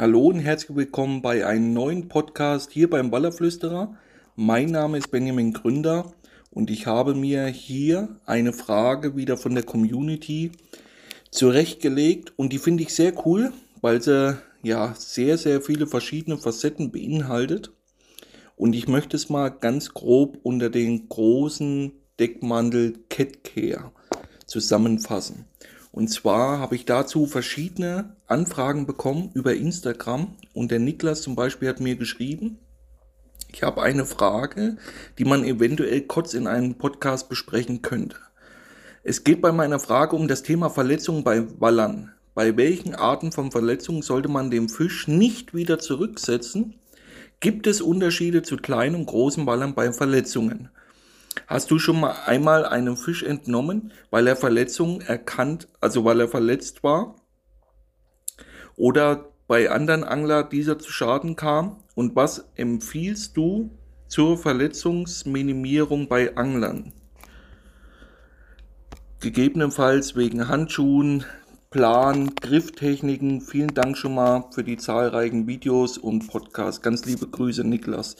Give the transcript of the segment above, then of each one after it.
Hallo und herzlich willkommen bei einem neuen Podcast hier beim Ballerflüsterer. Mein Name ist Benjamin Gründer und ich habe mir hier eine Frage wieder von der Community zurechtgelegt und die finde ich sehr cool, weil sie ja sehr, sehr viele verschiedene Facetten beinhaltet. Und ich möchte es mal ganz grob unter den großen Deckmantel Catcare zusammenfassen. Und zwar habe ich dazu verschiedene Anfragen bekommen über Instagram und der Niklas zum Beispiel hat mir geschrieben, ich habe eine Frage, die man eventuell kurz in einem Podcast besprechen könnte. Es geht bei meiner Frage um das Thema Verletzungen bei Wallern. Bei welchen Arten von Verletzungen sollte man den Fisch nicht wieder zurücksetzen? Gibt es Unterschiede zu kleinen und großen Wallern bei Verletzungen? Hast du schon mal einmal einen Fisch entnommen, weil er Verletzungen erkannt, also weil er verletzt war? Oder bei anderen Angler dieser zu Schaden kam? Und was empfiehlst du zur Verletzungsminimierung bei Anglern? Gegebenenfalls wegen Handschuhen, Plan, Grifftechniken. Vielen Dank schon mal für die zahlreichen Videos und Podcasts. Ganz liebe Grüße, Niklas.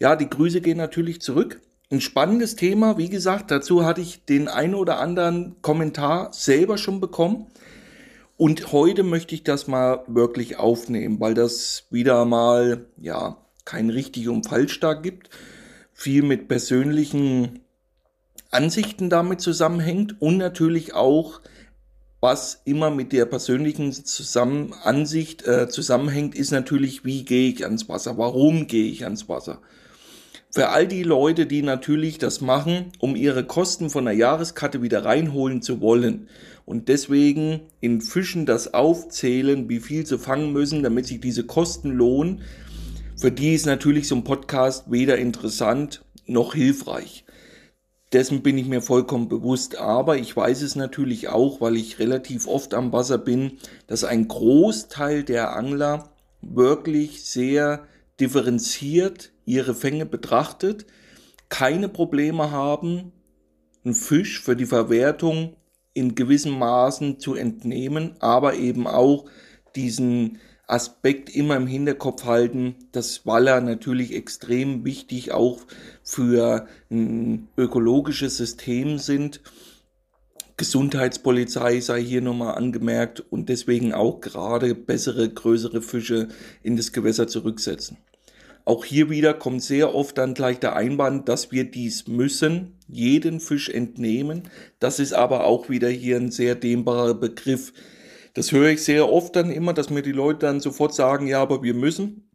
Ja, die Grüße gehen natürlich zurück. Ein spannendes Thema, wie gesagt, dazu hatte ich den ein oder anderen Kommentar selber schon bekommen. Und heute möchte ich das mal wirklich aufnehmen, weil das wieder mal, ja, kein richtig und falsch da gibt. Viel mit persönlichen Ansichten damit zusammenhängt und natürlich auch, was immer mit der persönlichen Zusammen Ansicht äh, zusammenhängt, ist natürlich, wie gehe ich ans Wasser? Warum gehe ich ans Wasser? Für all die Leute, die natürlich das machen, um ihre Kosten von der Jahreskarte wieder reinholen zu wollen. Und deswegen in Fischen das aufzählen, wie viel sie fangen müssen, damit sich diese Kosten lohnen, für die ist natürlich so ein Podcast weder interessant noch hilfreich. Dessen bin ich mir vollkommen bewusst, aber ich weiß es natürlich auch, weil ich relativ oft am Wasser bin, dass ein Großteil der Angler wirklich sehr differenziert ihre Fänge betrachtet, keine Probleme haben, einen Fisch für die Verwertung in gewissem Maßen zu entnehmen, aber eben auch diesen Aspekt immer im Hinterkopf halten, dass Waller natürlich extrem wichtig auch für ein ökologisches System sind. Gesundheitspolizei sei hier nochmal angemerkt und deswegen auch gerade bessere, größere Fische in das Gewässer zurücksetzen. Auch hier wieder kommt sehr oft dann gleich der Einwand, dass wir dies müssen, jeden Fisch entnehmen. Das ist aber auch wieder hier ein sehr dehnbarer Begriff. Das höre ich sehr oft dann immer, dass mir die Leute dann sofort sagen, ja, aber wir müssen.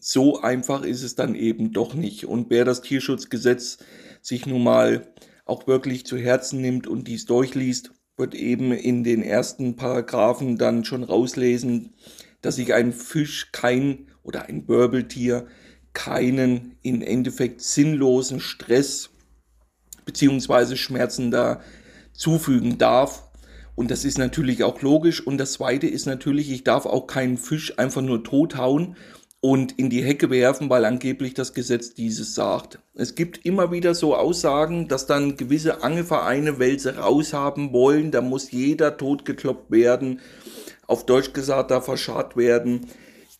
So einfach ist es dann eben doch nicht. Und wer das Tierschutzgesetz sich nun mal auch wirklich zu Herzen nimmt und dies durchliest, wird eben in den ersten Paragraphen dann schon rauslesen, dass sich ein Fisch kein oder ein Wirbeltier keinen in Endeffekt sinnlosen Stress beziehungsweise Schmerzen da zufügen darf. Und das ist natürlich auch logisch. Und das Zweite ist natürlich, ich darf auch keinen Fisch einfach nur tothauen und in die Hecke werfen, weil angeblich das Gesetz dieses sagt. Es gibt immer wieder so Aussagen, dass dann gewisse Angelvereine Wälse raushaben wollen, da muss jeder totgekloppt werden, auf Deutsch gesagt, da verscharrt werden.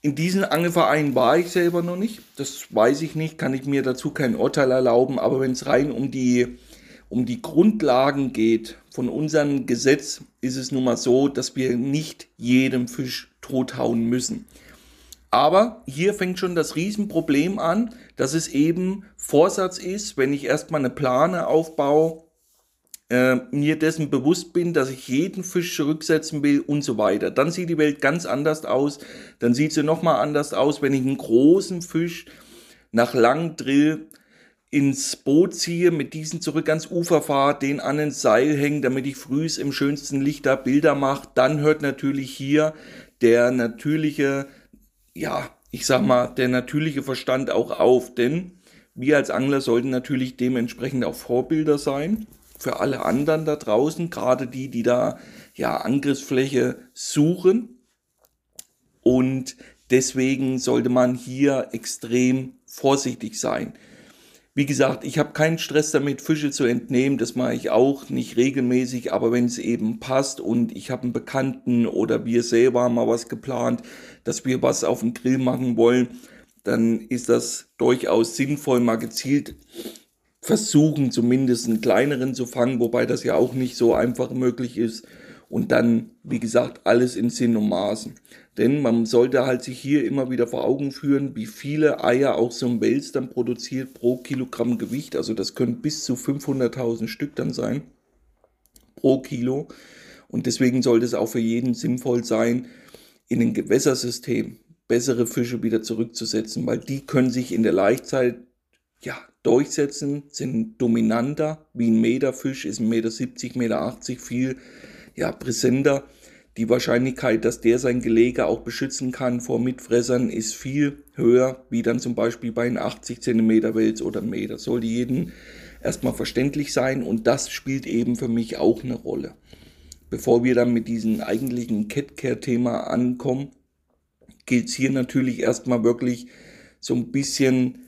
In diesen Angelvereinen war ich selber noch nicht. Das weiß ich nicht, kann ich mir dazu kein Urteil erlauben. Aber wenn es rein um die, um die Grundlagen geht von unserem Gesetz, ist es nun mal so, dass wir nicht jedem Fisch tothauen müssen. Aber hier fängt schon das Riesenproblem an, dass es eben Vorsatz ist, wenn ich erstmal eine Plane aufbaue, äh, mir dessen bewusst bin, dass ich jeden Fisch zurücksetzen will und so weiter. Dann sieht die Welt ganz anders aus. Dann sieht sie nochmal anders aus, wenn ich einen großen Fisch nach langem Drill ins Boot ziehe, mit diesen zurück ans Ufer fahre, den an ein Seil hängen, damit ich frühs im schönsten Licht da Bilder mache, dann hört natürlich hier der natürliche, ja, ich sag mal, der natürliche Verstand auch auf, denn wir als Angler sollten natürlich dementsprechend auch Vorbilder sein für alle anderen da draußen, gerade die, die da ja Angriffsfläche suchen. Und deswegen sollte man hier extrem vorsichtig sein. Wie gesagt, ich habe keinen Stress damit, Fische zu entnehmen. Das mache ich auch nicht regelmäßig, aber wenn es eben passt und ich habe einen Bekannten oder wir selber haben mal was geplant, dass wir was auf dem Grill machen wollen, dann ist das durchaus sinnvoll, mal gezielt versuchen, zumindest einen kleineren zu fangen, wobei das ja auch nicht so einfach möglich ist. Und dann, wie gesagt, alles in Sinn und Maßen. Denn man sollte halt sich hier immer wieder vor Augen führen, wie viele Eier auch so ein Wels dann produziert pro Kilogramm Gewicht. Also das können bis zu 500.000 Stück dann sein pro Kilo. Und deswegen sollte es auch für jeden sinnvoll sein, in ein Gewässersystem bessere Fische wieder zurückzusetzen, weil die können sich in der Laichzeit ja, durchsetzen, sind dominanter wie ein Meterfisch, ist 1,70 Meter, 1,80 Meter viel ja, präsenter die Wahrscheinlichkeit, dass der sein Gelege auch beschützen kann vor Mitfressern, ist viel höher, wie dann zum Beispiel bei einem 80 cm Wels oder Meter. Sollte jeden erstmal verständlich sein und das spielt eben für mich auch eine Rolle. Bevor wir dann mit diesem eigentlichen Catcare-Thema ankommen, gilt es hier natürlich erstmal wirklich so ein bisschen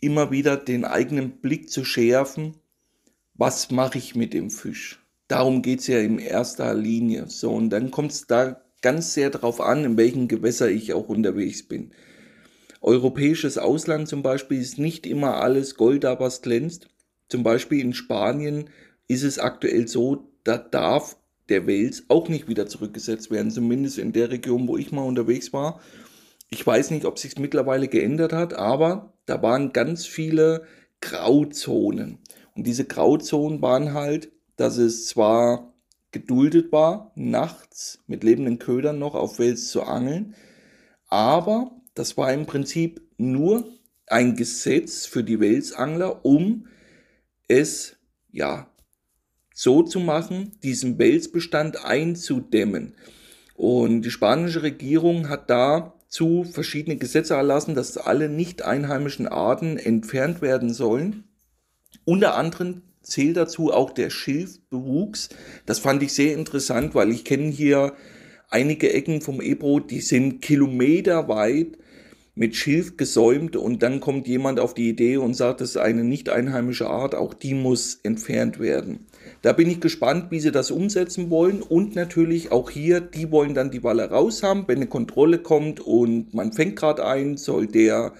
immer wieder den eigenen Blick zu schärfen. Was mache ich mit dem Fisch? Darum geht es ja in erster Linie. So, und dann kommt es da ganz sehr darauf an, in welchen Gewässer ich auch unterwegs bin. Europäisches Ausland zum Beispiel ist nicht immer alles Gold, da was glänzt. Zum Beispiel in Spanien ist es aktuell so, da darf der Wels auch nicht wieder zurückgesetzt werden, zumindest in der Region, wo ich mal unterwegs war. Ich weiß nicht, ob sich mittlerweile geändert hat, aber da waren ganz viele Grauzonen. Und diese Grauzonen waren halt, dass es zwar geduldet war, nachts mit lebenden Ködern noch auf Wels zu angeln, aber das war im Prinzip nur ein Gesetz für die Welsangler, um es ja so zu machen, diesen Welsbestand einzudämmen. Und die spanische Regierung hat dazu verschiedene Gesetze erlassen, dass alle nicht einheimischen Arten entfernt werden sollen. Unter anderem zählt dazu auch der Schilfbewuchs. Das fand ich sehr interessant, weil ich kenne hier einige Ecken vom Ebro, die sind kilometerweit mit Schilf gesäumt und dann kommt jemand auf die Idee und sagt, das ist eine nicht einheimische Art, auch die muss entfernt werden. Da bin ich gespannt, wie sie das umsetzen wollen und natürlich auch hier, die wollen dann die Walle raus haben, wenn eine Kontrolle kommt und man fängt gerade ein, soll der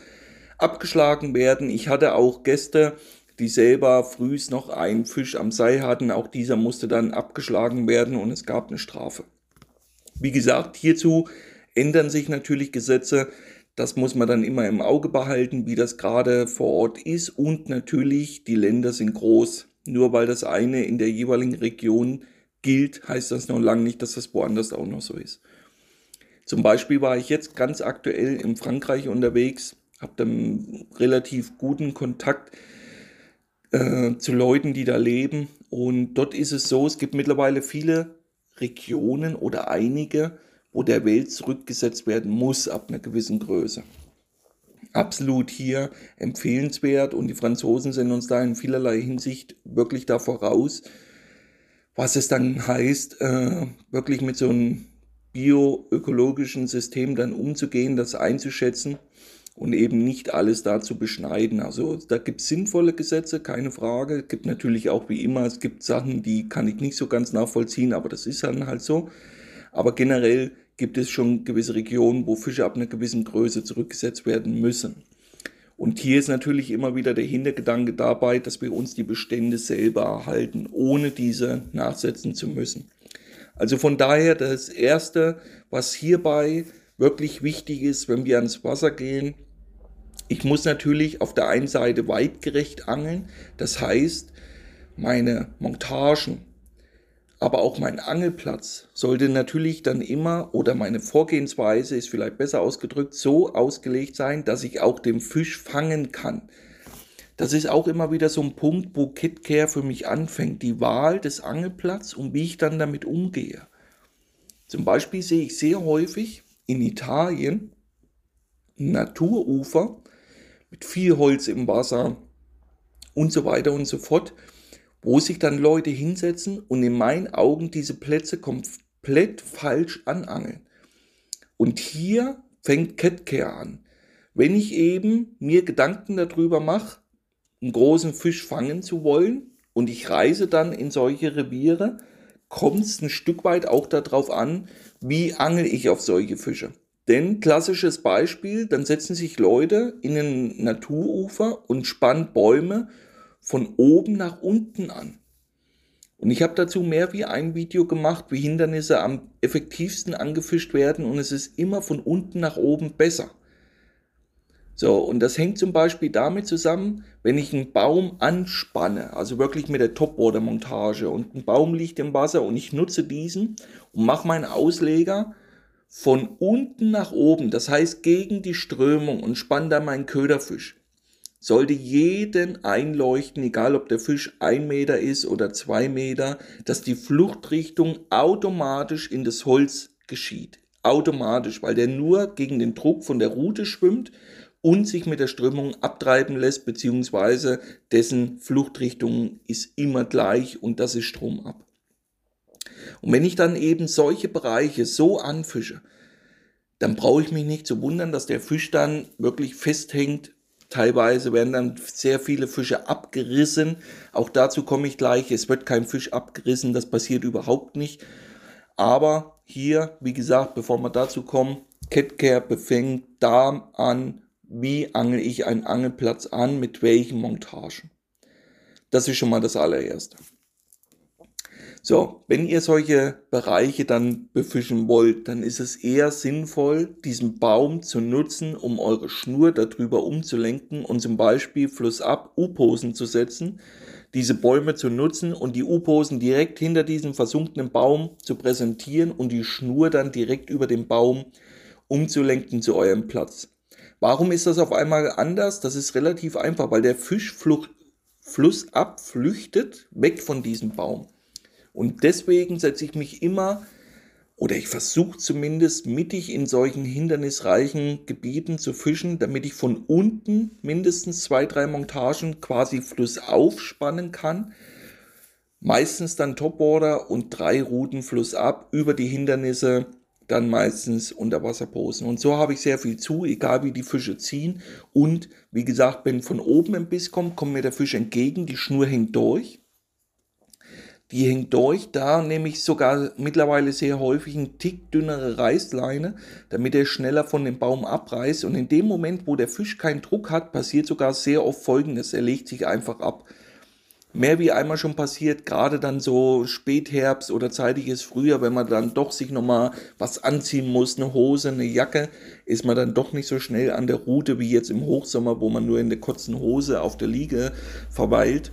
abgeschlagen werden. Ich hatte auch Gäste, die selber frühs noch einen Fisch am Seil hatten. Auch dieser musste dann abgeschlagen werden und es gab eine Strafe. Wie gesagt, hierzu ändern sich natürlich Gesetze. Das muss man dann immer im Auge behalten, wie das gerade vor Ort ist. Und natürlich, die Länder sind groß. Nur weil das eine in der jeweiligen Region gilt, heißt das noch lange nicht, dass das woanders auch noch so ist. Zum Beispiel war ich jetzt ganz aktuell in Frankreich unterwegs, habe dann relativ guten Kontakt äh, zu Leuten, die da leben. Und dort ist es so, es gibt mittlerweile viele Regionen oder einige, wo der Welt zurückgesetzt werden muss ab einer gewissen Größe. Absolut hier empfehlenswert und die Franzosen sind uns da in vielerlei Hinsicht wirklich da voraus, was es dann heißt, äh, wirklich mit so einem bioökologischen System dann umzugehen, das einzuschätzen und eben nicht alles da zu beschneiden. Also da gibt es sinnvolle Gesetze, keine Frage. Es gibt natürlich auch wie immer, es gibt Sachen, die kann ich nicht so ganz nachvollziehen, aber das ist dann halt so. Aber generell gibt es schon gewisse Regionen, wo Fische ab einer gewissen Größe zurückgesetzt werden müssen. Und hier ist natürlich immer wieder der Hintergedanke dabei, dass wir uns die Bestände selber erhalten, ohne diese nachsetzen zu müssen. Also von daher das Erste, was hierbei wirklich wichtig ist, wenn wir ans Wasser gehen, ich muss natürlich auf der einen Seite weitgerecht angeln, das heißt, meine Montagen, aber auch mein Angelplatz sollte natürlich dann immer oder meine Vorgehensweise ist vielleicht besser ausgedrückt so ausgelegt sein, dass ich auch den Fisch fangen kann. Das ist auch immer wieder so ein Punkt, wo KitCare für mich anfängt, die Wahl des Angelplatzes und wie ich dann damit umgehe. Zum Beispiel sehe ich sehr häufig in Italien Naturufer, mit viel Holz im Wasser und so weiter und so fort, wo sich dann Leute hinsetzen und in meinen Augen diese Plätze komplett falsch anangeln. Und hier fängt Catcare an. Wenn ich eben mir Gedanken darüber mache, einen großen Fisch fangen zu wollen und ich reise dann in solche Reviere, kommt es ein Stück weit auch darauf an, wie angel ich auf solche Fische. Denn klassisches Beispiel, dann setzen sich Leute in ein Naturufer und spannen Bäume von oben nach unten an. Und ich habe dazu mehr wie ein Video gemacht, wie Hindernisse am effektivsten angefischt werden und es ist immer von unten nach oben besser. So, und das hängt zum Beispiel damit zusammen, wenn ich einen Baum anspanne, also wirklich mit der Topwater-Montage und ein Baum liegt im Wasser und ich nutze diesen und mache meinen Ausleger von unten nach oben, das heißt gegen die Strömung und spanne da meinen Köderfisch sollte jeden einleuchten, egal ob der Fisch ein Meter ist oder zwei Meter, dass die Fluchtrichtung automatisch in das Holz geschieht. Automatisch, weil der nur gegen den Druck von der Rute schwimmt und sich mit der Strömung abtreiben lässt, beziehungsweise dessen Fluchtrichtung ist immer gleich und das ist stromab. Und wenn ich dann eben solche Bereiche so anfische, dann brauche ich mich nicht zu wundern, dass der Fisch dann wirklich festhängt Teilweise werden dann sehr viele Fische abgerissen. Auch dazu komme ich gleich. Es wird kein Fisch abgerissen, das passiert überhaupt nicht. Aber hier, wie gesagt, bevor wir dazu kommen, Catcare befängt da an, wie angel ich einen Angelplatz an, mit welchen Montagen. Das ist schon mal das allererste. So, wenn ihr solche Bereiche dann befischen wollt, dann ist es eher sinnvoll, diesen Baum zu nutzen, um eure Schnur darüber umzulenken und zum Beispiel flussab U-Posen zu setzen, diese Bäume zu nutzen und die U-Posen direkt hinter diesem versunkenen Baum zu präsentieren und die Schnur dann direkt über den Baum umzulenken zu eurem Platz. Warum ist das auf einmal anders? Das ist relativ einfach, weil der Fisch flussab flüchtet weg von diesem Baum. Und deswegen setze ich mich immer, oder ich versuche zumindest mittig in solchen hindernisreichen Gebieten zu fischen, damit ich von unten mindestens zwei, drei Montagen quasi flussauf spannen kann. Meistens dann Topboarder und drei Routen flussab über die Hindernisse dann meistens Unterwasserposen. Und so habe ich sehr viel zu, egal wie die Fische ziehen. Und wie gesagt, wenn von oben ein Biss kommt, kommt mir der Fisch entgegen, die Schnur hängt durch die hängt durch, da nehme ich sogar mittlerweile sehr häufig einen Tick dünnere Reißleine, damit er schneller von dem Baum abreißt. Und in dem Moment, wo der Fisch keinen Druck hat, passiert sogar sehr oft Folgendes. Er legt sich einfach ab. Mehr wie einmal schon passiert, gerade dann so Spätherbst oder zeitiges Frühjahr, wenn man dann doch sich nochmal was anziehen muss, eine Hose, eine Jacke, ist man dann doch nicht so schnell an der Route wie jetzt im Hochsommer, wo man nur in der kurzen Hose auf der Liege verweilt.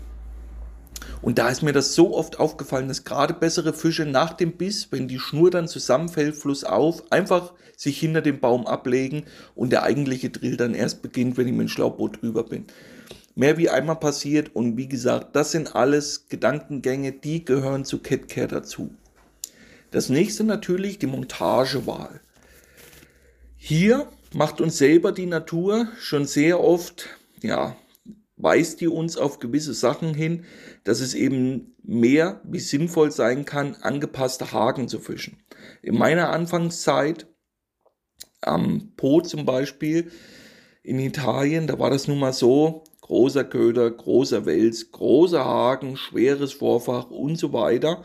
Und da ist mir das so oft aufgefallen, dass gerade bessere Fische nach dem Biss, wenn die Schnur dann zusammenfällt, flussauf, einfach sich hinter dem Baum ablegen und der eigentliche Drill dann erst beginnt, wenn ich mit dem Schlauchboot drüber bin. Mehr wie einmal passiert und wie gesagt, das sind alles Gedankengänge, die gehören zu Catcare dazu. Das nächste natürlich die Montagewahl. Hier macht uns selber die Natur schon sehr oft, ja, weist die uns auf gewisse Sachen hin, dass es eben mehr wie sinnvoll sein kann, angepasste Haken zu fischen. In meiner Anfangszeit am Po zum Beispiel in Italien, da war das nun mal so, großer Köder, großer Wels, großer Haken, schweres Vorfach und so weiter.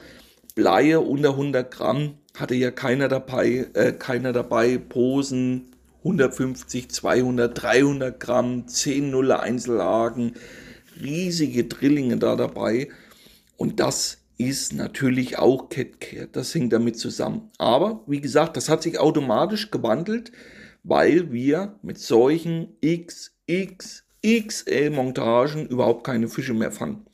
Bleie unter 100 Gramm hatte ja keiner dabei, äh, keiner dabei, Posen, 150, 200, 300 Gramm, 10 Nuller Einzelhaken, riesige Drillinge da dabei. Und das ist natürlich auch Catcare. Das hängt damit zusammen. Aber wie gesagt, das hat sich automatisch gewandelt, weil wir mit solchen XXXL-Montagen überhaupt keine Fische mehr fangen.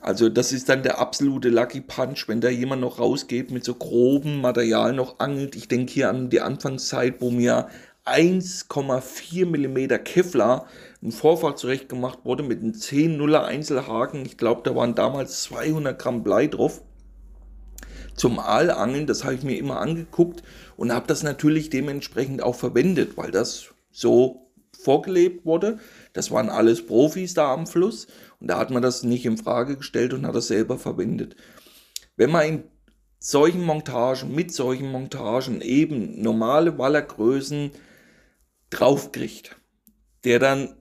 Also das ist dann der absolute Lucky Punch, wenn da jemand noch rausgeht mit so grobem Material noch angelt. Ich denke hier an die Anfangszeit, wo mir 1,4 mm Kevlar ein Vorfach zurechtgemacht wurde mit einem 10 0 Einzelhaken. Ich glaube, da waren damals 200 Gramm Blei drauf. Zum Aalangeln, das habe ich mir immer angeguckt und habe das natürlich dementsprechend auch verwendet, weil das so vorgelebt wurde. Das waren alles Profis da am Fluss und da hat man das nicht in Frage gestellt und hat das selber verwendet. Wenn man in solchen Montagen, mit solchen Montagen eben normale Wallergrößen draufkriegt, der dann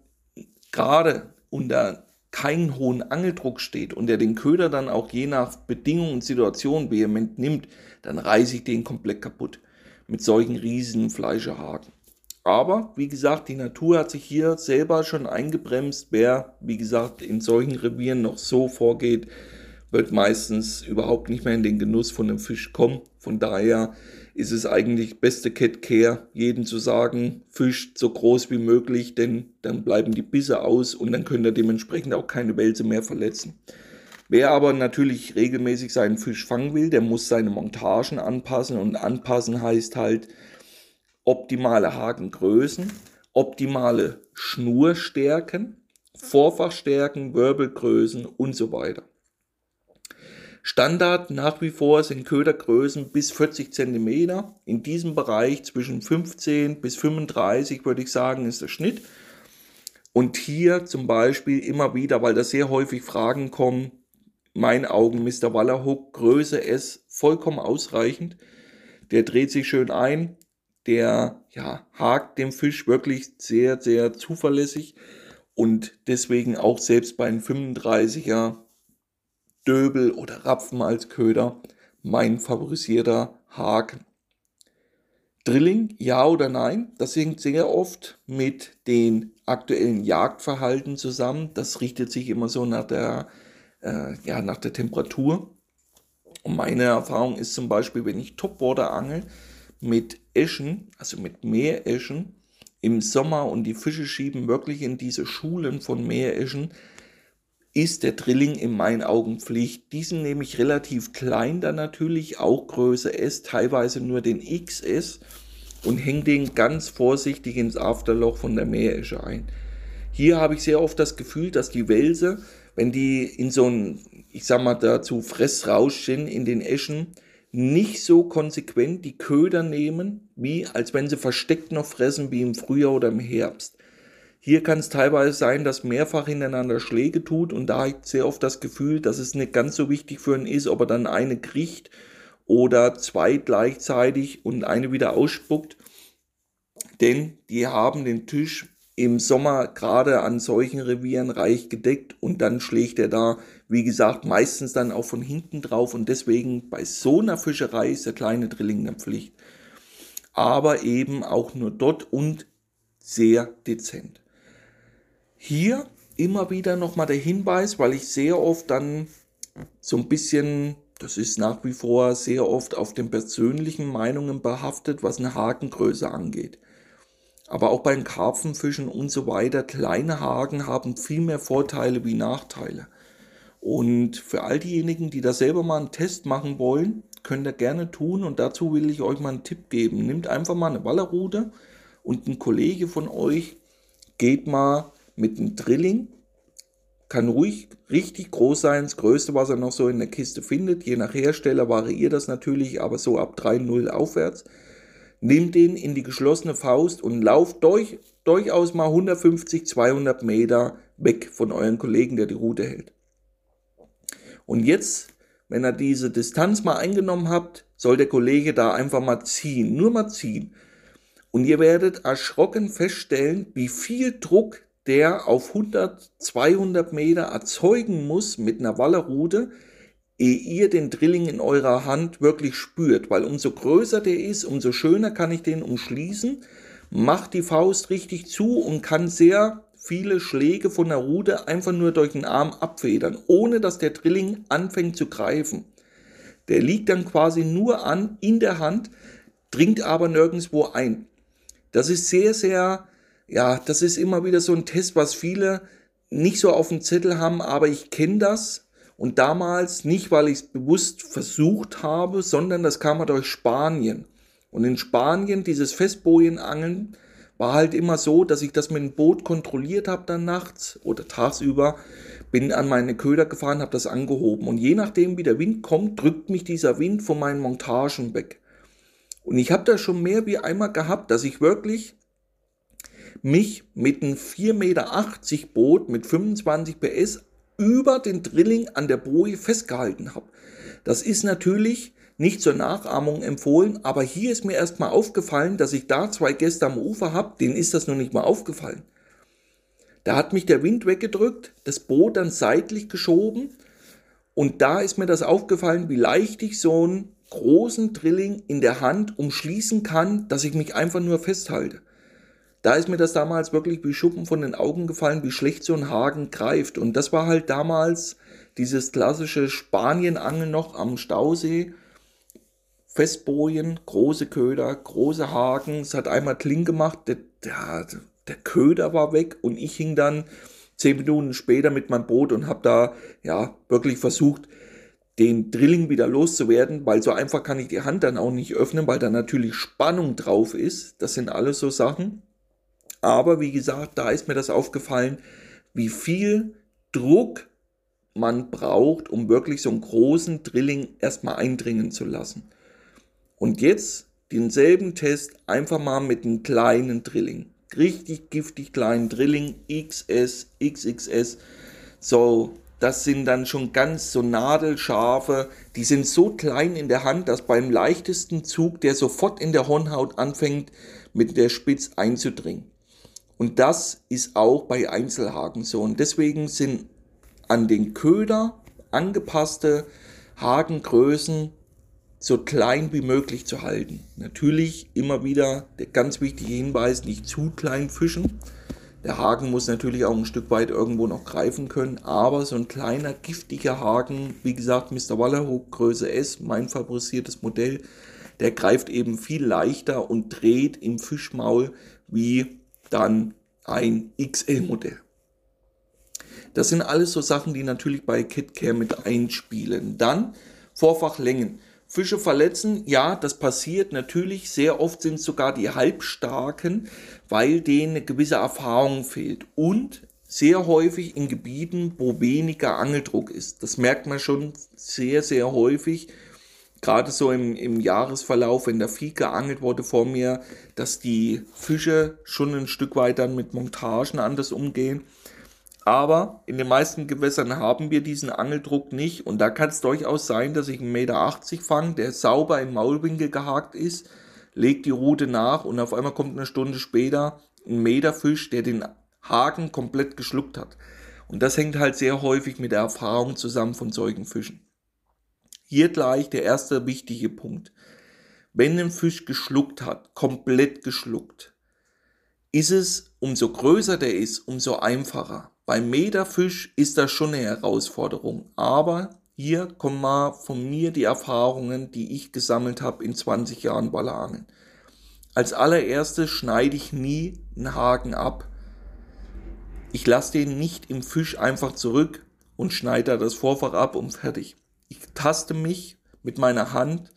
gerade unter keinen hohen Angeldruck steht und der den Köder dann auch je nach Bedingungen und Situation vehement nimmt, dann reiße ich den komplett kaputt. Mit solchen riesen Fleischehaken. Aber, wie gesagt, die Natur hat sich hier selber schon eingebremst. Wer, wie gesagt, in solchen Revieren noch so vorgeht, wird meistens überhaupt nicht mehr in den Genuss von einem Fisch kommen. Von daher ist es eigentlich beste Cat Care, jedem zu sagen, fischt so groß wie möglich, denn dann bleiben die Bisse aus und dann könnt ihr dementsprechend auch keine Wälse mehr verletzen. Wer aber natürlich regelmäßig seinen Fisch fangen will, der muss seine Montagen anpassen und anpassen heißt halt optimale Hakengrößen, optimale Schnurstärken, Vorfachstärken, Wirbelgrößen und so weiter. Standard nach wie vor sind Ködergrößen bis 40 cm. In diesem Bereich zwischen 15 bis 35 würde ich sagen, ist der Schnitt. Und hier zum Beispiel immer wieder, weil da sehr häufig Fragen kommen, mein Augen Mr. Wallerhook, Größe S, vollkommen ausreichend. Der dreht sich schön ein, der ja, hakt dem Fisch wirklich sehr, sehr zuverlässig und deswegen auch selbst bei einem 35er Döbel oder Rapfen als Köder mein favorisierter Haken. Drilling, ja oder nein? Das hängt sehr oft mit den aktuellen Jagdverhalten zusammen. Das richtet sich immer so nach der, äh, ja, nach der Temperatur. Und meine Erfahrung ist zum Beispiel, wenn ich Topwater angel mit Eschen, also mit Meereschen, im Sommer und die Fische schieben wirklich in diese Schulen von Meereschen, ist der Drilling in meinen Augen Pflicht. Diesen nehme ich relativ klein dann natürlich, auch Größe S, teilweise nur den XS und hänge den ganz vorsichtig ins Afterloch von der Meeresche ein. Hier habe ich sehr oft das Gefühl, dass die Wälse, wenn die in so ein, ich sag mal dazu, Fressrausch sind in den Eschen, nicht so konsequent die Köder nehmen, wie als wenn sie versteckt noch fressen wie im Frühjahr oder im Herbst. Hier kann es teilweise sein, dass mehrfach hintereinander Schläge tut und da ich sehr oft das Gefühl, dass es nicht ganz so wichtig für ihn ist, ob er dann eine kriegt oder zwei gleichzeitig und eine wieder ausspuckt. Denn die haben den Tisch im Sommer gerade an solchen Revieren reich gedeckt und dann schlägt er da, wie gesagt, meistens dann auch von hinten drauf und deswegen bei so einer Fischerei ist der kleine Drilling eine Pflicht. Aber eben auch nur dort und sehr dezent. Hier immer wieder nochmal der Hinweis, weil ich sehr oft dann so ein bisschen, das ist nach wie vor sehr oft auf den persönlichen Meinungen behaftet, was eine Hakengröße angeht. Aber auch bei den Karpfenfischen und so weiter, kleine Haken haben viel mehr Vorteile wie Nachteile. Und für all diejenigen, die da selber mal einen Test machen wollen, könnt ihr gerne tun. Und dazu will ich euch mal einen Tipp geben. Nehmt einfach mal eine Wallerrute und ein Kollege von euch geht mal mit einem Drilling. Kann ruhig richtig groß sein, das größte, was er noch so in der Kiste findet. Je nach Hersteller variiert das natürlich, aber so ab 3,0 aufwärts. Nehmt den in die geschlossene Faust und lauft durch, durchaus mal 150, 200 Meter weg von euren Kollegen, der die Route hält. Und jetzt, wenn ihr diese Distanz mal eingenommen habt, soll der Kollege da einfach mal ziehen, nur mal ziehen. Und ihr werdet erschrocken feststellen, wie viel Druck der auf 100, 200 Meter erzeugen muss mit einer Wallerrute, ehe ihr den Drilling in eurer Hand wirklich spürt. Weil umso größer der ist, umso schöner kann ich den umschließen, macht die Faust richtig zu und kann sehr viele Schläge von der Rute einfach nur durch den Arm abfedern, ohne dass der Drilling anfängt zu greifen. Der liegt dann quasi nur an in der Hand, dringt aber nirgendwo ein. Das ist sehr, sehr ja, das ist immer wieder so ein Test, was viele nicht so auf dem Zettel haben, aber ich kenne das. Und damals nicht, weil ich es bewusst versucht habe, sondern das kam halt durch Spanien. Und in Spanien, dieses Festbojenangeln, war halt immer so, dass ich das mit dem Boot kontrolliert habe dann nachts oder tagsüber, bin an meine Köder gefahren, habe das angehoben. Und je nachdem, wie der Wind kommt, drückt mich dieser Wind von meinen Montagen weg. Und ich habe das schon mehr wie einmal gehabt, dass ich wirklich mich mit einem 4,80 Meter Boot mit 25 PS über den Drilling an der Boje festgehalten habe. Das ist natürlich nicht zur Nachahmung empfohlen, aber hier ist mir erstmal aufgefallen, dass ich da zwei Gäste am Ufer habe, denen ist das noch nicht mal aufgefallen. Da hat mich der Wind weggedrückt, das Boot dann seitlich geschoben und da ist mir das aufgefallen, wie leicht ich so einen großen Drilling in der Hand umschließen kann, dass ich mich einfach nur festhalte. Da ist mir das damals wirklich wie Schuppen von den Augen gefallen, wie schlecht so ein Haken greift. Und das war halt damals dieses klassische Spanienangeln noch am Stausee. Festbojen, große Köder, große Haken. Es hat einmal Kling gemacht, der, der, der Köder war weg und ich hing dann zehn Minuten später mit meinem Boot und habe da ja wirklich versucht, den Drilling wieder loszuwerden, weil so einfach kann ich die Hand dann auch nicht öffnen, weil da natürlich Spannung drauf ist. Das sind alles so Sachen. Aber wie gesagt, da ist mir das aufgefallen, wie viel Druck man braucht, um wirklich so einen großen Drilling erstmal eindringen zu lassen. Und jetzt denselben Test einfach mal mit einem kleinen Drilling richtig giftig kleinen Drilling XS, XXS. So, das sind dann schon ganz so nadelscharfe. Die sind so klein in der Hand, dass beim leichtesten Zug der sofort in der Hornhaut anfängt, mit der Spitz einzudringen. Und das ist auch bei Einzelhaken so. Und deswegen sind an den Köder angepasste Hakengrößen so klein wie möglich zu halten. Natürlich immer wieder der ganz wichtige Hinweis, nicht zu klein fischen. Der Haken muss natürlich auch ein Stück weit irgendwo noch greifen können, aber so ein kleiner giftiger Haken, wie gesagt, Mr. Wallerhook Größe S, mein favorisiertes Modell, der greift eben viel leichter und dreht im Fischmaul wie dann ein XL-Modell. Das sind alles so Sachen, die natürlich bei KitCare mit einspielen. Dann Vorfachlängen. Fische verletzen, ja, das passiert natürlich. Sehr oft sind es sogar die Halbstarken, weil denen eine gewisse Erfahrung fehlt. Und sehr häufig in Gebieten, wo weniger Angeldruck ist. Das merkt man schon sehr, sehr häufig. Gerade so im, im Jahresverlauf, wenn der Vieh geangelt wurde vor mir, dass die Fische schon ein Stück weit dann mit Montagen anders umgehen. Aber in den meisten Gewässern haben wir diesen Angeldruck nicht und da kann es durchaus sein, dass ich einen Meter 80 fange, der sauber im Maulwinkel gehakt ist, legt die Rute nach und auf einmal kommt eine Stunde später ein Meter Fisch, der den Haken komplett geschluckt hat. Und das hängt halt sehr häufig mit der Erfahrung zusammen von solchen Fischen. Hier gleich der erste wichtige Punkt. Wenn ein Fisch geschluckt hat, komplett geschluckt, ist es, umso größer der ist, umso einfacher. Beim Meterfisch ist das schon eine Herausforderung, aber hier kommen mal von mir die Erfahrungen, die ich gesammelt habe in 20 Jahren Ballerangeln. Als allererstes schneide ich nie einen Haken ab. Ich lasse den nicht im Fisch einfach zurück und schneide da das Vorfach ab und fertig. Ich taste mich mit meiner Hand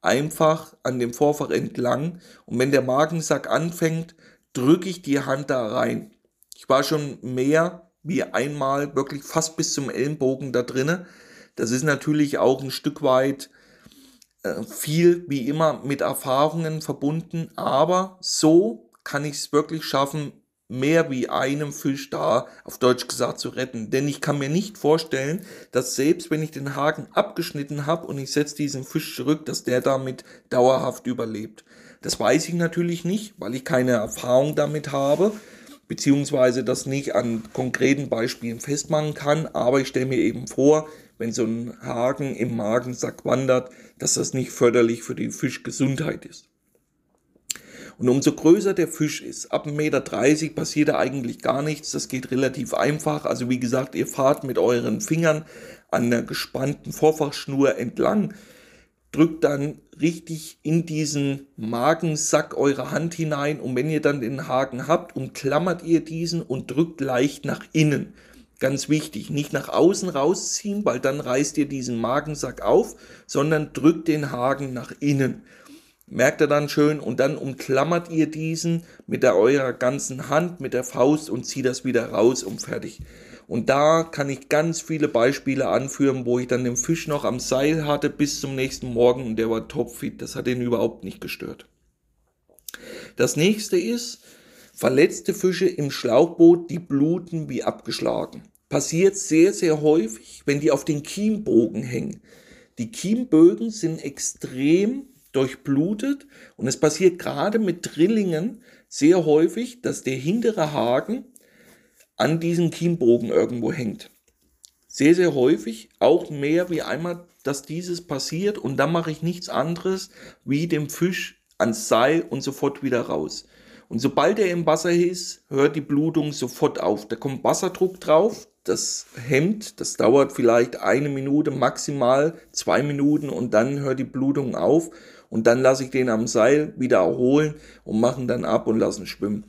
einfach an dem Vorfach entlang und wenn der Magensack anfängt, drücke ich die Hand da rein. Ich war schon mehr wie einmal wirklich fast bis zum Ellenbogen da drinne. Das ist natürlich auch ein Stück weit äh, viel wie immer mit Erfahrungen verbunden, aber so kann ich es wirklich schaffen, mehr wie einem Fisch da auf Deutsch gesagt zu retten. Denn ich kann mir nicht vorstellen, dass selbst wenn ich den Haken abgeschnitten habe und ich setze diesen Fisch zurück, dass der damit dauerhaft überlebt. Das weiß ich natürlich nicht, weil ich keine Erfahrung damit habe beziehungsweise das nicht an konkreten Beispielen festmachen kann. Aber ich stelle mir eben vor, wenn so ein Haken im Magensack wandert, dass das nicht förderlich für die Fischgesundheit ist. Und umso größer der Fisch ist, ab 1,30 Meter passiert da eigentlich gar nichts. Das geht relativ einfach. Also wie gesagt, ihr fahrt mit euren Fingern an der gespannten Vorfachschnur entlang drückt dann richtig in diesen Magensack eure Hand hinein und wenn ihr dann den Haken habt, umklammert ihr diesen und drückt leicht nach innen. Ganz wichtig, nicht nach außen rausziehen, weil dann reißt ihr diesen Magensack auf, sondern drückt den Haken nach innen. Merkt ihr dann schön und dann umklammert ihr diesen mit der eurer ganzen Hand, mit der Faust und zieht das wieder raus und fertig. Und da kann ich ganz viele Beispiele anführen, wo ich dann den Fisch noch am Seil hatte bis zum nächsten Morgen und der war topfit. Das hat ihn überhaupt nicht gestört. Das nächste ist, verletzte Fische im Schlauchboot, die bluten wie abgeschlagen. Passiert sehr, sehr häufig, wenn die auf den Kiembogen hängen. Die Kiembögen sind extrem durchblutet und es passiert gerade mit Drillingen sehr häufig, dass der hintere Haken an diesem Kiembogen irgendwo hängt. Sehr, sehr häufig, auch mehr wie einmal, dass dieses passiert und dann mache ich nichts anderes, wie dem Fisch ans Seil und sofort wieder raus. Und sobald er im Wasser ist, hört die Blutung sofort auf. Da kommt Wasserdruck drauf, das hemmt, das dauert vielleicht eine Minute, maximal zwei Minuten und dann hört die Blutung auf und dann lasse ich den am Seil wieder erholen und machen dann ab und lassen schwimmen.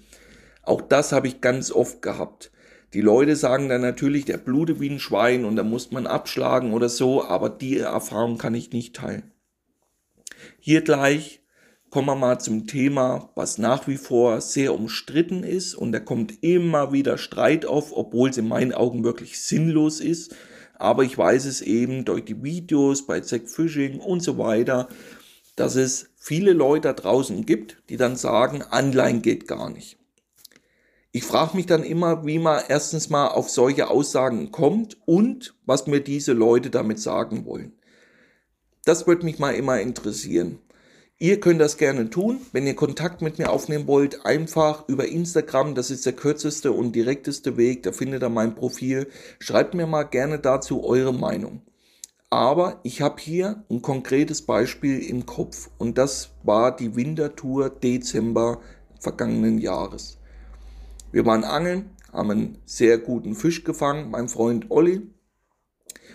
Auch das habe ich ganz oft gehabt. Die Leute sagen dann natürlich, der blutet wie ein Schwein und da muss man abschlagen oder so, aber die Erfahrung kann ich nicht teilen. Hier gleich kommen wir mal zum Thema, was nach wie vor sehr umstritten ist und da kommt immer wieder Streit auf, obwohl es in meinen Augen wirklich sinnlos ist. Aber ich weiß es eben durch die Videos bei Zack Fishing und so weiter, dass es viele Leute da draußen gibt, die dann sagen, Anleihen geht gar nicht. Ich frage mich dann immer, wie man erstens mal auf solche Aussagen kommt und was mir diese Leute damit sagen wollen. Das würde mich mal immer interessieren. Ihr könnt das gerne tun, wenn ihr Kontakt mit mir aufnehmen wollt, einfach über Instagram, das ist der kürzeste und direkteste Weg, da findet ihr mein Profil. Schreibt mir mal gerne dazu eure Meinung. Aber ich habe hier ein konkretes Beispiel im Kopf und das war die Wintertour Dezember vergangenen Jahres. Wir waren angeln, haben einen sehr guten Fisch gefangen, mein Freund Olli.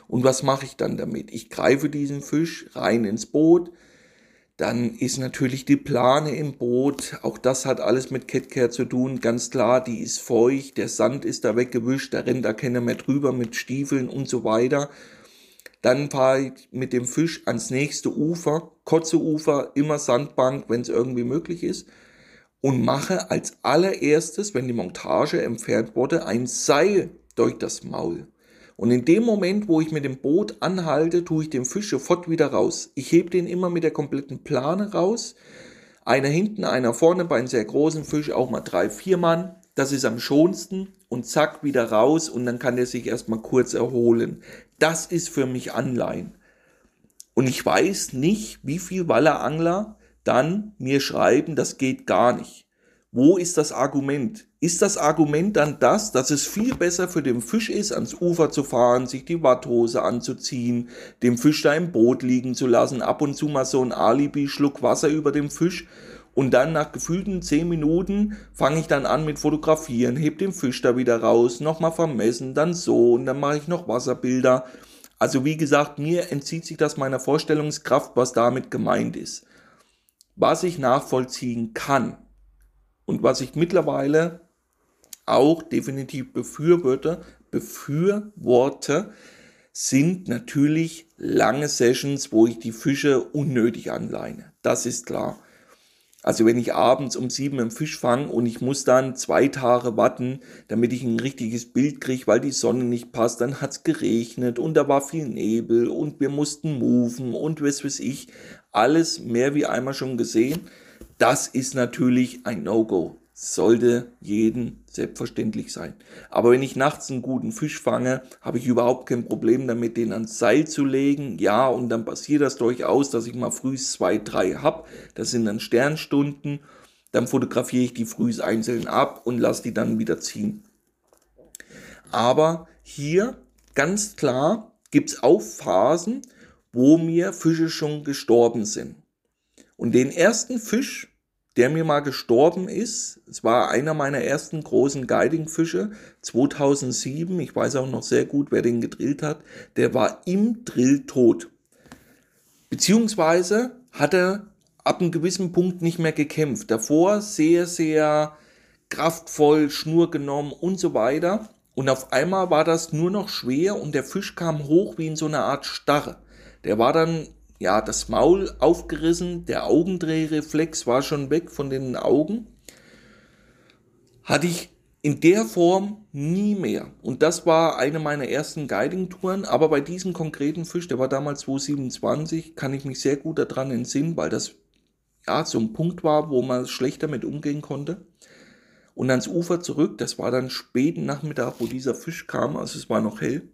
Und was mache ich dann damit? Ich greife diesen Fisch rein ins Boot. Dann ist natürlich die Plane im Boot. Auch das hat alles mit Catcare zu tun. Ganz klar, die ist feucht, der Sand ist da weggewischt, da rennt da keiner mehr drüber mit Stiefeln und so weiter. Dann fahre ich mit dem Fisch ans nächste Ufer, kurze Ufer, immer Sandbank, wenn es irgendwie möglich ist und mache als allererstes, wenn die Montage entfernt wurde, ein Seil durch das Maul. Und in dem Moment, wo ich mit dem Boot anhalte, tue ich den Fisch sofort wieder raus. Ich hebe den immer mit der kompletten Plane raus. Einer hinten, einer vorne, bei einem sehr großen Fisch auch mal drei, vier Mann. Das ist am schonsten und zack, wieder raus und dann kann er sich erstmal kurz erholen. Das ist für mich Anleihen. Und ich weiß nicht, wie viel Wallerangler dann mir schreiben, das geht gar nicht. Wo ist das Argument? Ist das Argument dann das, dass es viel besser für den Fisch ist, ans Ufer zu fahren, sich die Watthose anzuziehen, dem Fisch da im Boot liegen zu lassen, ab und zu mal so ein Alibi-Schluck Wasser über dem Fisch und dann nach gefühlten zehn Minuten fange ich dann an mit Fotografieren, heb den Fisch da wieder raus, nochmal vermessen, dann so und dann mache ich noch Wasserbilder. Also wie gesagt, mir entzieht sich das meiner Vorstellungskraft, was damit gemeint ist was ich nachvollziehen kann und was ich mittlerweile auch definitiv befürworte, befürworte, sind natürlich lange Sessions, wo ich die Fische unnötig anleine. Das ist klar. Also wenn ich abends um sieben einen Fisch fange und ich muss dann zwei Tage warten, damit ich ein richtiges Bild kriege, weil die Sonne nicht passt, dann hat's geregnet und da war viel Nebel und wir mussten moven und was weiß ich alles mehr wie einmal schon gesehen. Das ist natürlich ein No-Go. Sollte jeden selbstverständlich sein. Aber wenn ich nachts einen guten Fisch fange, habe ich überhaupt kein Problem damit, den ans Seil zu legen. Ja, und dann passiert das durchaus, dass ich mal früh zwei, drei hab. Das sind dann Sternstunden. Dann fotografiere ich die früh einzeln ab und lasse die dann wieder ziehen. Aber hier ganz klar gibt es auch Phasen, wo mir Fische schon gestorben sind. Und den ersten Fisch, der mir mal gestorben ist, es war einer meiner ersten großen Guiding-Fische, 2007, ich weiß auch noch sehr gut, wer den gedrillt hat, der war im Drill tot. Beziehungsweise hat er ab einem gewissen Punkt nicht mehr gekämpft. Davor sehr, sehr kraftvoll, Schnur genommen und so weiter. Und auf einmal war das nur noch schwer und der Fisch kam hoch wie in so einer Art Starre. Der war dann, ja, das Maul aufgerissen, der Augendrehreflex war schon weg von den Augen. Hatte ich in der Form nie mehr. Und das war eine meiner ersten Guiding-Touren. Aber bei diesem konkreten Fisch, der war damals 227, kann ich mich sehr gut daran entsinnen, weil das ja so ein Punkt war, wo man schlecht damit umgehen konnte. Und ans Ufer zurück, das war dann späten Nachmittag, wo dieser Fisch kam, also es war noch hell.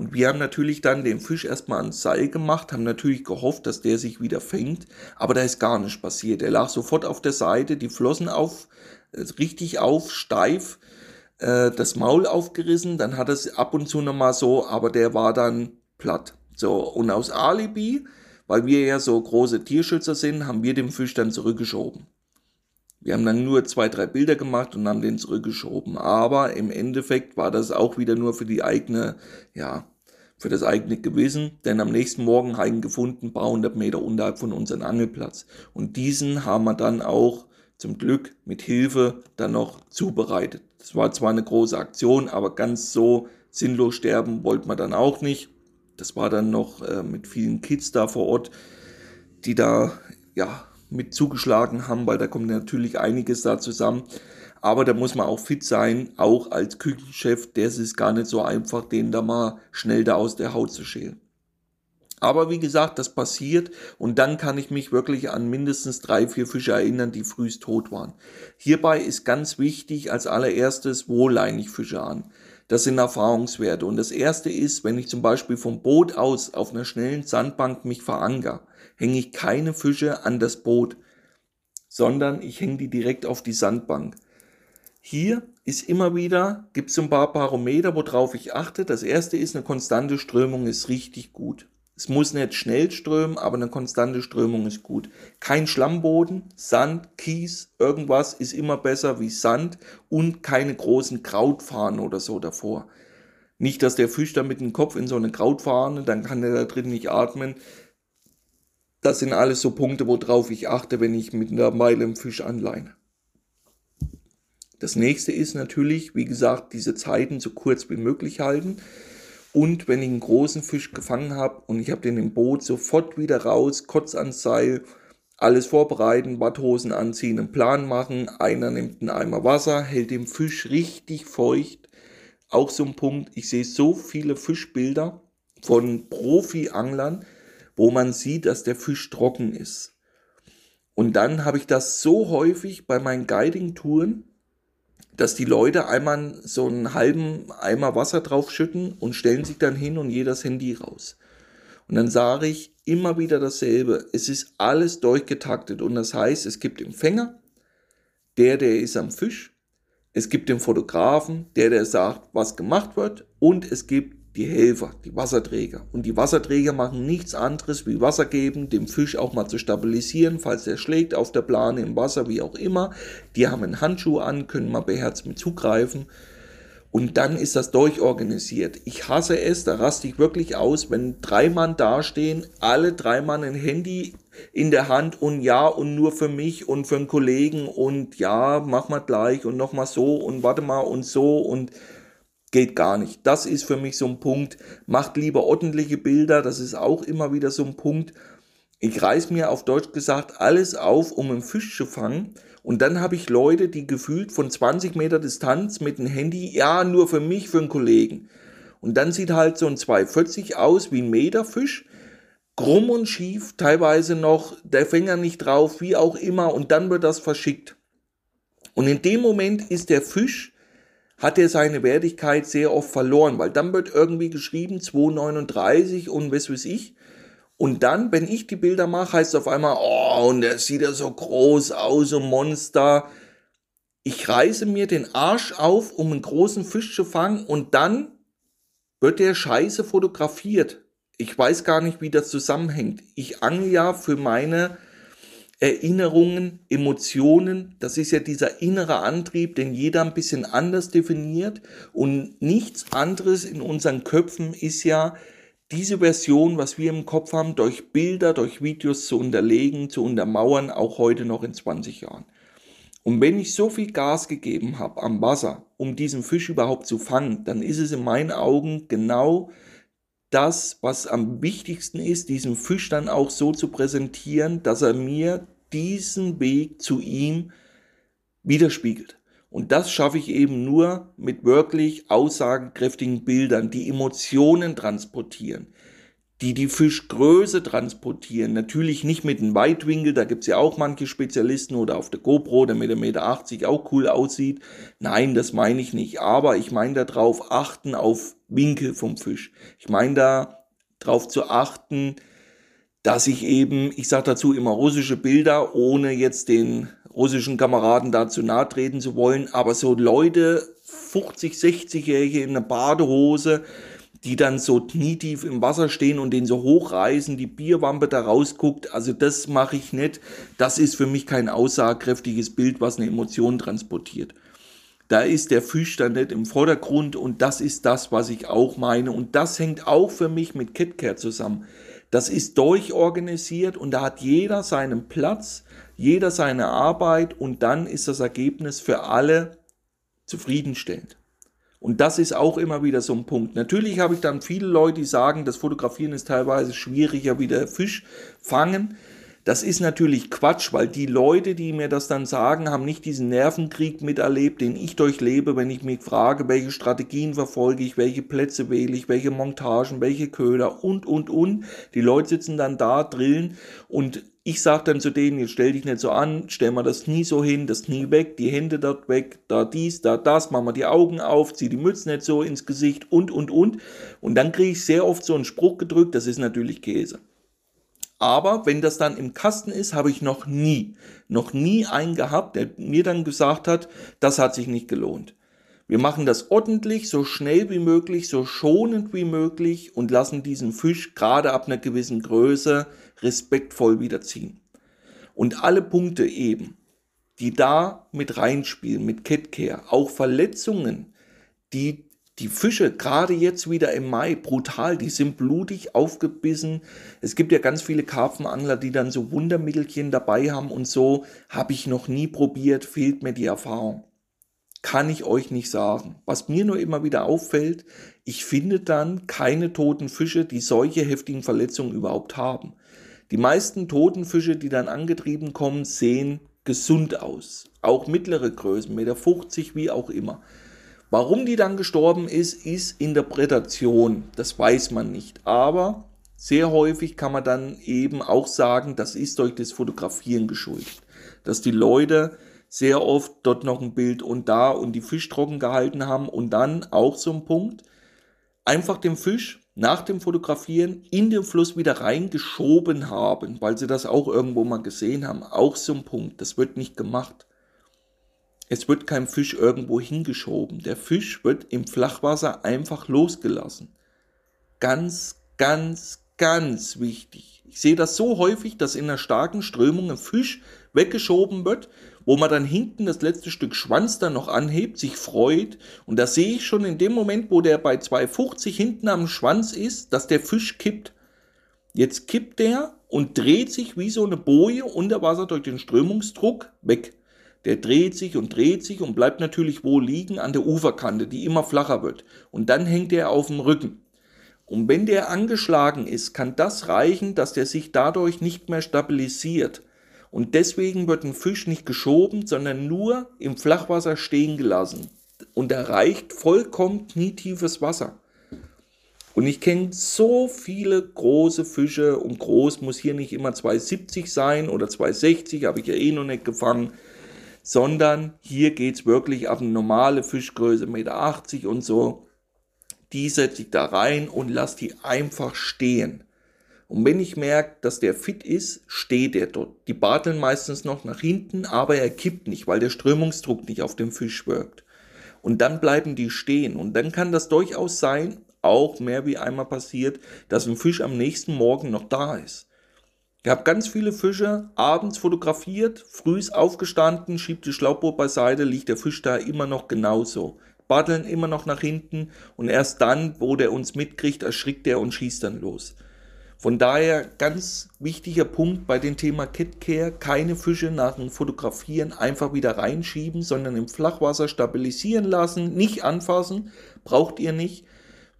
Und wir haben natürlich dann den Fisch erstmal ans Seil gemacht, haben natürlich gehofft, dass der sich wieder fängt, aber da ist gar nichts passiert. Er lag sofort auf der Seite, die Flossen auf, äh, richtig auf, steif. äh, das Maul aufgerissen, dann hat es ab und zu nochmal so, aber der war dann platt. So, und aus Alibi, weil wir ja so große Tierschützer sind, haben wir den Fisch dann zurückgeschoben. Wir haben dann nur zwei, drei Bilder gemacht und haben den zurückgeschoben. Aber im Endeffekt war das auch wieder nur für die eigene, ja, für das eigene Gewissen, denn am nächsten Morgen haben wir gefunden, paar hundert Meter unterhalb von unserem Angelplatz. Und diesen haben wir dann auch zum Glück mit Hilfe dann noch zubereitet. Das war zwar eine große Aktion, aber ganz so sinnlos sterben wollte man dann auch nicht. Das war dann noch äh, mit vielen Kids da vor Ort, die da ja mit zugeschlagen haben, weil da kommt natürlich einiges da zusammen. Aber da muss man auch fit sein, auch als Küchenchef, der ist gar nicht so einfach, den da mal schnell da aus der Haut zu schälen. Aber wie gesagt, das passiert und dann kann ich mich wirklich an mindestens drei, vier Fische erinnern, die frühst tot waren. Hierbei ist ganz wichtig als allererstes, wo leine ich Fische an. Das sind Erfahrungswerte. Und das erste ist, wenn ich zum Beispiel vom Boot aus auf einer schnellen Sandbank mich veranker, hänge ich keine Fische an das Boot, sondern ich hänge die direkt auf die Sandbank. Hier ist immer wieder, gibt es ein paar Barometer, worauf ich achte. Das erste ist, eine konstante Strömung ist richtig gut. Es muss nicht schnell strömen, aber eine konstante Strömung ist gut. Kein Schlammboden, Sand, Kies, irgendwas ist immer besser wie Sand und keine großen Krautfahnen oder so davor. Nicht, dass der Fisch da mit dem Kopf in so eine Krautfahne, dann kann der da drin nicht atmen. Das sind alles so Punkte, worauf ich achte, wenn ich mit einer Meile im Fisch anleine. Das nächste ist natürlich, wie gesagt, diese Zeiten so kurz wie möglich halten. Und wenn ich einen großen Fisch gefangen habe und ich habe den im Boot, sofort wieder raus, kurz ans Seil, alles vorbereiten, Badhosen anziehen, einen Plan machen. Einer nimmt einen Eimer Wasser, hält den Fisch richtig feucht. Auch so ein Punkt, ich sehe so viele Fischbilder von Profi-Anglern, wo man sieht, dass der Fisch trocken ist. Und dann habe ich das so häufig bei meinen Guiding-Touren, dass die Leute einmal so einen halben Eimer Wasser draufschütten und stellen sich dann hin und jeder das Handy raus. Und dann sage ich immer wieder dasselbe. Es ist alles durchgetaktet und das heißt, es gibt den Fänger, der, der ist am Fisch. Es gibt den Fotografen, der, der sagt, was gemacht wird. Und es gibt die Helfer, die Wasserträger. Und die Wasserträger machen nichts anderes wie Wasser geben, dem Fisch auch mal zu stabilisieren, falls er schlägt auf der Plane im Wasser, wie auch immer. Die haben einen Handschuh an, können mal beherzt mit zugreifen. Und dann ist das durchorganisiert. Ich hasse es, da raste ich wirklich aus, wenn drei Mann dastehen, alle drei Mann ein Handy in der Hand und ja und nur für mich und für einen Kollegen und ja, mach mal gleich und nochmal so und warte mal und so und Geht gar nicht. Das ist für mich so ein Punkt. Macht lieber ordentliche Bilder. Das ist auch immer wieder so ein Punkt. Ich reiß mir auf Deutsch gesagt alles auf, um einen Fisch zu fangen. Und dann habe ich Leute, die gefühlt von 20 Meter Distanz mit dem Handy, ja, nur für mich, für einen Kollegen. Und dann sieht halt so ein 240 aus wie ein Meterfisch. Krumm und schief, teilweise noch der Fänger nicht drauf, wie auch immer. Und dann wird das verschickt. Und in dem Moment ist der Fisch hat er seine Wertigkeit sehr oft verloren, weil dann wird irgendwie geschrieben 2,39 und was weiß ich. Und dann, wenn ich die Bilder mache, heißt es auf einmal, oh, und der sieht ja so groß aus, so Monster. Ich reiße mir den Arsch auf, um einen großen Fisch zu fangen und dann wird der Scheiße fotografiert. Ich weiß gar nicht, wie das zusammenhängt. Ich angle ja für meine Erinnerungen, Emotionen, das ist ja dieser innere Antrieb, den jeder ein bisschen anders definiert und nichts anderes in unseren Köpfen ist ja diese Version, was wir im Kopf haben, durch Bilder, durch Videos zu unterlegen, zu untermauern, auch heute noch in 20 Jahren. Und wenn ich so viel Gas gegeben habe am Wasser, um diesen Fisch überhaupt zu fangen, dann ist es in meinen Augen genau das, was am wichtigsten ist, diesen Fisch dann auch so zu präsentieren, dass er mir diesen Weg zu ihm widerspiegelt. Und das schaffe ich eben nur mit wirklich aussagekräftigen Bildern, die Emotionen transportieren, die die Fischgröße transportieren. Natürlich nicht mit einem Weitwinkel, da gibt's ja auch manche Spezialisten oder auf der GoPro, der mit 1,80 Meter auch cool aussieht. Nein, das meine ich nicht. Aber ich meine darauf achten auf Winkel vom Fisch. Ich meine da darauf zu achten, dass ich eben, ich sage dazu immer russische Bilder, ohne jetzt den russischen Kameraden dazu nahe treten zu wollen, aber so Leute 50, 60-Jährige in einer Badehose, die dann so knietief im Wasser stehen und den so hochreißen, die Bierwampe da rausguckt. Also das mache ich nicht. Das ist für mich kein aussagekräftiges Bild, was eine Emotion transportiert. Da ist der Fisch dann nicht im Vordergrund und das ist das, was ich auch meine. Und das hängt auch für mich mit KitKat zusammen. Das ist durchorganisiert und da hat jeder seinen Platz, jeder seine Arbeit und dann ist das Ergebnis für alle zufriedenstellend. Und das ist auch immer wieder so ein Punkt. Natürlich habe ich dann viele Leute, die sagen, das Fotografieren ist teilweise schwieriger wie der Fisch fangen. Das ist natürlich Quatsch, weil die Leute, die mir das dann sagen, haben nicht diesen Nervenkrieg miterlebt, den ich durchlebe, wenn ich mich frage, welche Strategien verfolge ich, welche Plätze wähle ich, welche Montagen, welche Köder und, und, und. Die Leute sitzen dann da, drillen und ich sage dann zu denen, jetzt stell dich nicht so an, stell mal das Knie so hin, das Knie weg, die Hände dort weg, da dies, da das, mach mal die Augen auf, zieh die Mütze nicht so ins Gesicht und, und, und. Und dann kriege ich sehr oft so einen Spruch gedrückt, das ist natürlich Käse. Aber wenn das dann im Kasten ist, habe ich noch nie, noch nie einen gehabt, der mir dann gesagt hat, das hat sich nicht gelohnt. Wir machen das ordentlich, so schnell wie möglich, so schonend wie möglich und lassen diesen Fisch gerade ab einer gewissen Größe respektvoll wiederziehen. Und alle Punkte eben, die da mit reinspielen, mit Catcare, auch Verletzungen, die die Fische, gerade jetzt wieder im Mai, brutal, die sind blutig aufgebissen. Es gibt ja ganz viele Karpfenangler, die dann so Wundermittelchen dabei haben und so. Habe ich noch nie probiert, fehlt mir die Erfahrung. Kann ich euch nicht sagen. Was mir nur immer wieder auffällt, ich finde dann keine toten Fische, die solche heftigen Verletzungen überhaupt haben. Die meisten toten Fische, die dann angetrieben kommen, sehen gesund aus. Auch mittlere Größen, Meter 50, wie auch immer. Warum die dann gestorben ist, ist Interpretation. Das weiß man nicht. Aber sehr häufig kann man dann eben auch sagen, das ist durch das Fotografieren geschuldet. Dass die Leute sehr oft dort noch ein Bild und da und die Fisch trocken gehalten haben und dann auch so ein Punkt, einfach den Fisch nach dem Fotografieren in den Fluss wieder reingeschoben haben, weil sie das auch irgendwo mal gesehen haben. Auch so ein Punkt, das wird nicht gemacht. Es wird kein Fisch irgendwo hingeschoben. Der Fisch wird im Flachwasser einfach losgelassen. Ganz, ganz, ganz wichtig. Ich sehe das so häufig, dass in einer starken Strömung ein Fisch weggeschoben wird, wo man dann hinten das letzte Stück Schwanz dann noch anhebt, sich freut. Und da sehe ich schon in dem Moment, wo der bei 2,50 hinten am Schwanz ist, dass der Fisch kippt. Jetzt kippt der und dreht sich wie so eine Boje unter Wasser durch den Strömungsdruck weg. Der dreht sich und dreht sich und bleibt natürlich wo liegen an der Uferkante, die immer flacher wird. Und dann hängt er auf dem Rücken. Und wenn der angeschlagen ist, kann das reichen, dass der sich dadurch nicht mehr stabilisiert. Und deswegen wird ein Fisch nicht geschoben, sondern nur im Flachwasser stehen gelassen und erreicht vollkommen knietiefes Wasser. Und ich kenne so viele große Fische und groß muss hier nicht immer 2,70 sein oder 2,60, habe ich ja eh noch nicht gefangen sondern hier geht es wirklich auf eine normale Fischgröße, 1,80 Meter und so. Die setze ich da rein und lasse die einfach stehen. Und wenn ich merke, dass der fit ist, steht er dort. Die barteln meistens noch nach hinten, aber er kippt nicht, weil der Strömungsdruck nicht auf dem Fisch wirkt. Und dann bleiben die stehen. Und dann kann das durchaus sein, auch mehr wie einmal passiert, dass ein Fisch am nächsten Morgen noch da ist. Ich habe ganz viele Fische abends fotografiert, frühs aufgestanden, schiebt die Schlauchboot beiseite, liegt der Fisch da immer noch genauso. Baddeln immer noch nach hinten und erst dann, wo der uns mitkriegt, erschrickt er und schießt dann los. Von daher ganz wichtiger Punkt bei dem Thema Catcare, keine Fische nach dem Fotografieren einfach wieder reinschieben, sondern im Flachwasser stabilisieren lassen, nicht anfassen, braucht ihr nicht.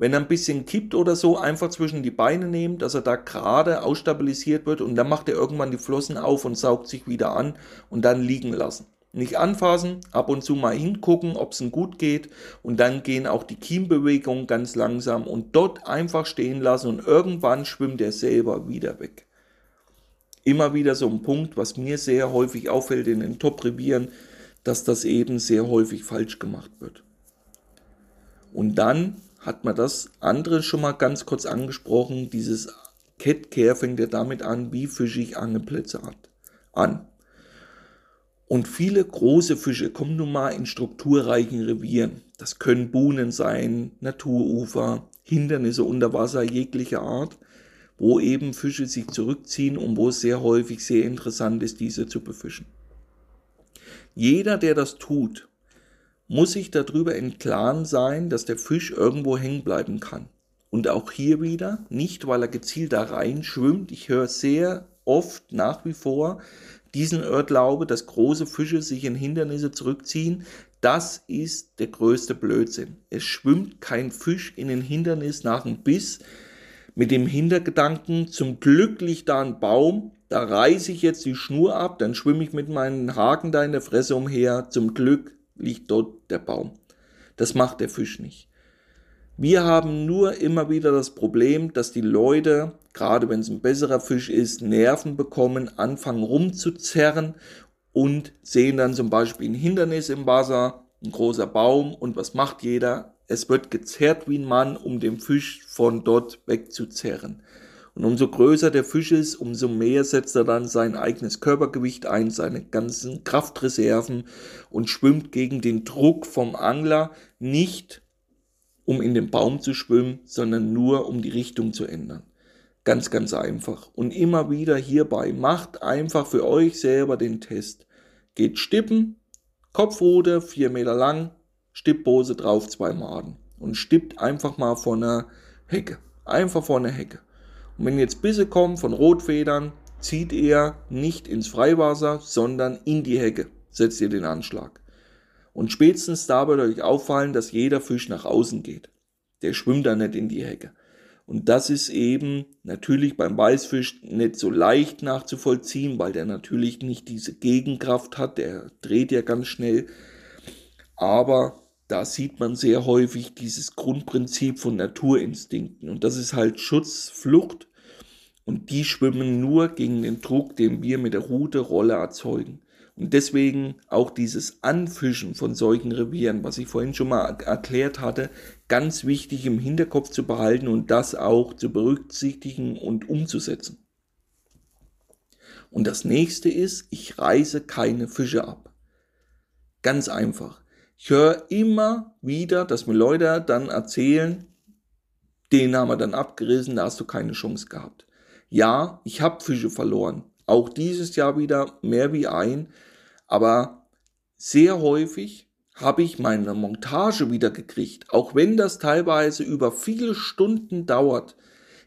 Wenn er ein bisschen kippt oder so, einfach zwischen die Beine nehmen, dass er da gerade ausstabilisiert wird und dann macht er irgendwann die Flossen auf und saugt sich wieder an und dann liegen lassen. Nicht anfassen, ab und zu mal hingucken, ob es ihm gut geht und dann gehen auch die Kiembewegungen ganz langsam und dort einfach stehen lassen und irgendwann schwimmt er selber wieder weg. Immer wieder so ein Punkt, was mir sehr häufig auffällt in den Top-Revieren, dass das eben sehr häufig falsch gemacht wird. Und dann hat man das andere schon mal ganz kurz angesprochen. Dieses Cat Care fängt ja damit an, wie fische ich Angelplätze an. Und viele große Fische kommen nun mal in strukturreichen Revieren. Das können Buhnen sein, Naturufer, Hindernisse unter Wasser jeglicher Art, wo eben Fische sich zurückziehen und wo es sehr häufig sehr interessant ist, diese zu befischen. Jeder, der das tut, muss sich darüber im Klaren sein, dass der Fisch irgendwo hängen bleiben kann. Und auch hier wieder, nicht weil er gezielt da rein schwimmt. Ich höre sehr oft nach wie vor diesen Irrglaube, dass große Fische sich in Hindernisse zurückziehen. Das ist der größte Blödsinn. Es schwimmt kein Fisch in ein Hindernis nach einem Biss mit dem Hintergedanken, zum Glück liegt da ein Baum, da reiße ich jetzt die Schnur ab, dann schwimme ich mit meinen Haken da in der Fresse umher, zum Glück liegt dort der Baum. Das macht der Fisch nicht. Wir haben nur immer wieder das Problem, dass die Leute, gerade wenn es ein besserer Fisch ist, Nerven bekommen, anfangen rumzuzerren und sehen dann zum Beispiel ein Hindernis im Wasser, ein großer Baum und was macht jeder? Es wird gezerrt wie ein Mann, um den Fisch von dort wegzuzerren. Und umso größer der Fisch ist, umso mehr setzt er dann sein eigenes Körpergewicht ein, seine ganzen Kraftreserven und schwimmt gegen den Druck vom Angler nicht, um in den Baum zu schwimmen, sondern nur um die Richtung zu ändern. Ganz, ganz einfach. Und immer wieder hierbei, macht einfach für euch selber den Test. Geht stippen, Kopfrute, vier Meter lang, Stippbose drauf, zwei Maden. Und stippt einfach mal vor einer Hecke. Einfach vor einer Hecke. Und wenn jetzt Bisse kommen von Rotfedern, zieht ihr nicht ins Freiwasser, sondern in die Hecke. Setzt ihr den Anschlag. Und spätestens da wird euch auffallen, dass jeder Fisch nach außen geht. Der schwimmt da nicht in die Hecke. Und das ist eben natürlich beim Weißfisch nicht so leicht nachzuvollziehen, weil der natürlich nicht diese Gegenkraft hat. Der dreht ja ganz schnell. Aber da sieht man sehr häufig dieses Grundprinzip von Naturinstinkten. Und das ist halt Schutz, Flucht und die schwimmen nur gegen den Druck, den wir mit der Rute Rolle erzeugen. Und deswegen auch dieses Anfischen von solchen Revieren, was ich vorhin schon mal erklärt hatte, ganz wichtig im Hinterkopf zu behalten und das auch zu berücksichtigen und umzusetzen. Und das nächste ist, ich reiße keine Fische ab. Ganz einfach. Ich höre immer wieder, dass mir Leute dann erzählen, den haben wir dann abgerissen, da hast du keine Chance gehabt. Ja, ich habe Fische verloren. Auch dieses Jahr wieder mehr wie ein. Aber sehr häufig habe ich meine Montage wieder gekriegt. Auch wenn das teilweise über viele Stunden dauert.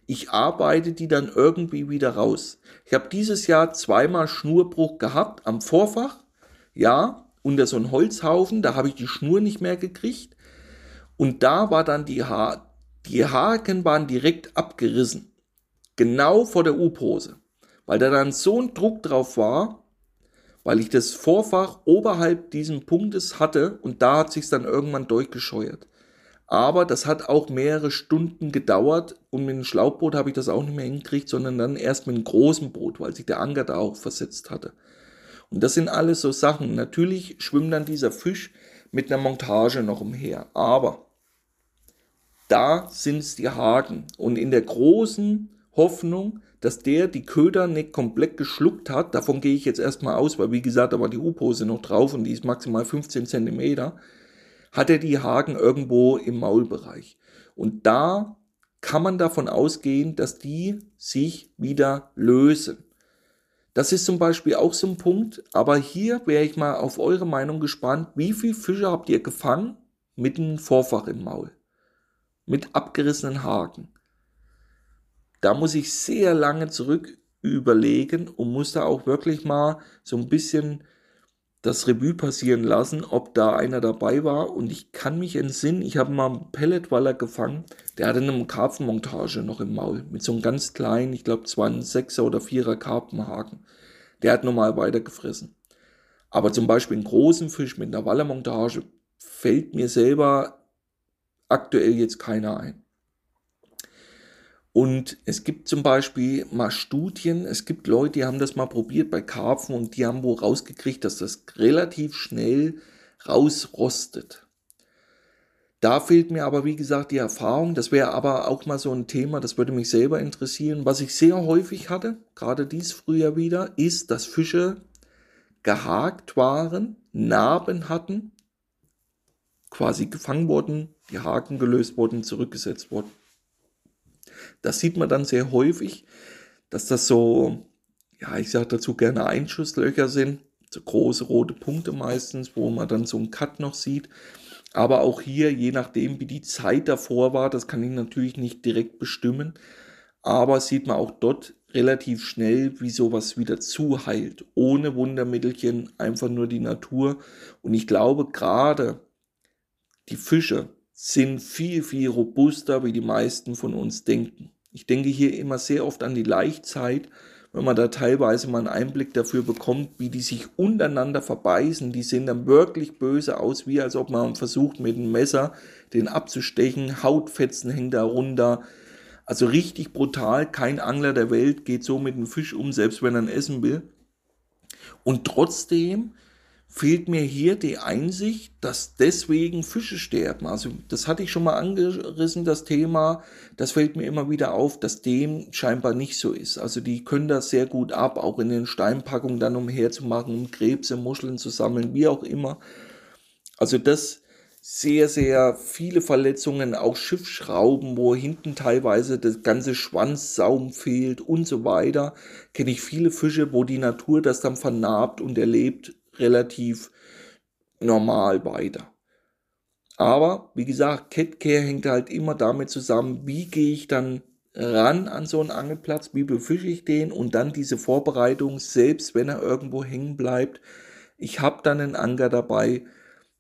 Ich arbeite die dann irgendwie wieder raus. Ich habe dieses Jahr zweimal Schnurbruch gehabt am Vorfach. Ja, unter so einem Holzhaufen. Da habe ich die Schnur nicht mehr gekriegt. Und da war dann die, ha die Haken waren direkt abgerissen genau vor der U-Pose, weil da dann so ein Druck drauf war, weil ich das Vorfach oberhalb diesen Punktes hatte und da hat sich dann irgendwann durchgescheuert. Aber das hat auch mehrere Stunden gedauert und mit dem Schlauchboot habe ich das auch nicht mehr hingekriegt, sondern dann erst mit einem großen Boot, weil sich der Anker da auch versetzt hatte. Und das sind alles so Sachen. Natürlich schwimmt dann dieser Fisch mit einer Montage noch umher. Aber da sind es die Haken. Und in der großen Hoffnung, dass der die Köder nicht komplett geschluckt hat. Davon gehe ich jetzt erstmal aus, weil wie gesagt, da war die U-Pose noch drauf und die ist maximal 15 Zentimeter. Hat er die Haken irgendwo im Maulbereich. Und da kann man davon ausgehen, dass die sich wieder lösen. Das ist zum Beispiel auch so ein Punkt, aber hier wäre ich mal auf eure Meinung gespannt. Wie viele Fische habt ihr gefangen mit einem Vorfach im Maul? Mit abgerissenen Haken? Da muss ich sehr lange zurück überlegen und muss da auch wirklich mal so ein bisschen das Revue passieren lassen, ob da einer dabei war. Und ich kann mich entsinnen, ich habe mal einen Pelletwaller gefangen, der hatte eine Karpfenmontage noch im Maul. Mit so einem ganz kleinen, ich glaube, es war ein Sechser oder Vierer Karpfenhaken. Der hat normal weitergefressen. Aber zum Beispiel einen großen Fisch mit einer Wallermontage fällt mir selber aktuell jetzt keiner ein. Und es gibt zum Beispiel mal Studien, es gibt Leute, die haben das mal probiert bei Karpfen und die haben wohl rausgekriegt, dass das relativ schnell rausrostet. Da fehlt mir aber, wie gesagt, die Erfahrung. Das wäre aber auch mal so ein Thema, das würde mich selber interessieren. Was ich sehr häufig hatte, gerade dies Frühjahr wieder, ist, dass Fische gehakt waren, Narben hatten, quasi gefangen wurden, die Haken gelöst wurden, zurückgesetzt wurden. Das sieht man dann sehr häufig, dass das so, ja, ich sage dazu gerne Einschusslöcher sind, so große rote Punkte meistens, wo man dann so einen Cut noch sieht. Aber auch hier, je nachdem, wie die Zeit davor war, das kann ich natürlich nicht direkt bestimmen, aber sieht man auch dort relativ schnell, wie sowas wieder zuheilt. Ohne Wundermittelchen, einfach nur die Natur. Und ich glaube, gerade die Fische sind viel, viel robuster, wie die meisten von uns denken. Ich denke hier immer sehr oft an die Laichzeit, wenn man da teilweise mal einen Einblick dafür bekommt, wie die sich untereinander verbeißen. Die sehen dann wirklich böse aus, wie als ob man versucht mit einem Messer den abzustechen. Hautfetzen hängen da runter. Also richtig brutal. Kein Angler der Welt geht so mit einem Fisch um, selbst wenn er ihn essen will. Und trotzdem fehlt mir hier die Einsicht, dass deswegen Fische sterben. Also das hatte ich schon mal angerissen, das Thema. Das fällt mir immer wieder auf, dass dem scheinbar nicht so ist. Also die können das sehr gut ab, auch in den Steinpackungen dann umherzumachen, um Krebse, Muscheln zu sammeln, wie auch immer. Also das sehr, sehr viele Verletzungen, auch Schiffsschrauben, wo hinten teilweise das ganze Schwanzsaum fehlt und so weiter. Kenne ich viele Fische, wo die Natur das dann vernarbt und erlebt relativ normal weiter. Aber wie gesagt, Catcare hängt halt immer damit zusammen, wie gehe ich dann ran an so einen Angelplatz, wie befische ich den und dann diese Vorbereitung, selbst wenn er irgendwo hängen bleibt. Ich habe dann einen Anker dabei.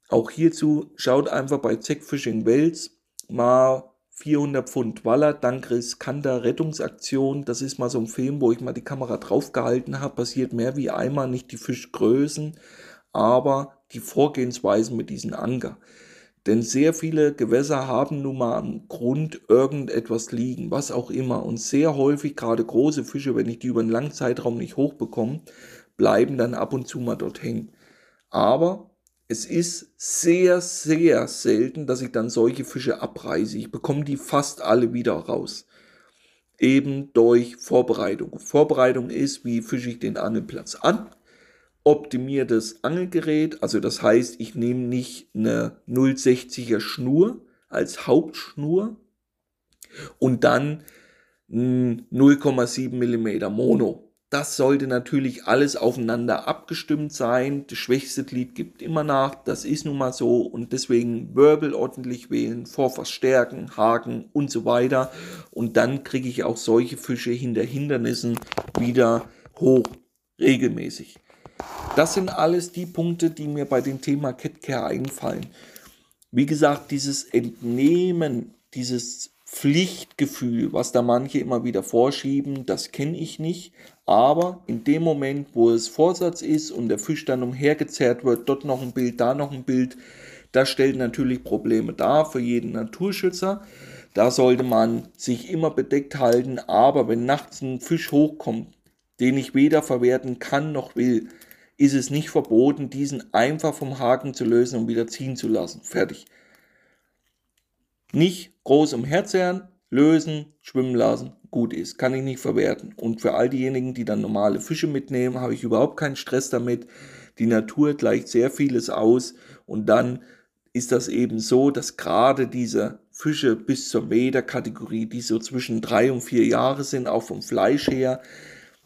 Auch hierzu schaut einfach bei Zack Fishing Wales mal 400 Pfund Waller dank riskanter Rettungsaktion. Das ist mal so ein Film, wo ich mal die Kamera draufgehalten habe. Passiert mehr wie einmal, nicht die Fischgrößen, aber die Vorgehensweisen mit diesen Anker. Denn sehr viele Gewässer haben nun mal am Grund irgendetwas liegen, was auch immer. Und sehr häufig, gerade große Fische, wenn ich die über einen langen Zeitraum nicht hochbekomme, bleiben dann ab und zu mal dort hängen. Aber es ist sehr, sehr selten, dass ich dann solche Fische abreiße. Ich bekomme die fast alle wieder raus. Eben durch Vorbereitung. Vorbereitung ist, wie fische ich den Angelplatz an. Optimiertes Angelgerät, also das heißt, ich nehme nicht eine 060er Schnur als Hauptschnur und dann 0,7 mm Mono. Das sollte natürlich alles aufeinander abgestimmt sein. Das schwächste Glied gibt immer nach. Das ist nun mal so. Und deswegen Wirbel ordentlich wählen, Vorverstärken, Haken und so weiter. Und dann kriege ich auch solche Fische hinter Hindernissen wieder hoch regelmäßig. Das sind alles die Punkte, die mir bei dem Thema Catcare einfallen. Wie gesagt, dieses Entnehmen, dieses Pflichtgefühl, was da manche immer wieder vorschieben, das kenne ich nicht. Aber in dem Moment, wo es Vorsatz ist und der Fisch dann umhergezerrt wird, dort noch ein Bild, da noch ein Bild, das stellt natürlich Probleme dar für jeden Naturschützer. Da sollte man sich immer bedeckt halten. Aber wenn nachts ein Fisch hochkommt, den ich weder verwerten kann noch will, ist es nicht verboten, diesen einfach vom Haken zu lösen und wieder ziehen zu lassen. Fertig. Nicht groß umherzerren, lösen, schwimmen lassen, gut ist. Kann ich nicht verwerten. Und für all diejenigen, die dann normale Fische mitnehmen, habe ich überhaupt keinen Stress damit. Die Natur gleicht sehr vieles aus und dann ist das eben so, dass gerade diese Fische bis zur Meter-Kategorie, die so zwischen drei und vier Jahre sind, auch vom Fleisch her,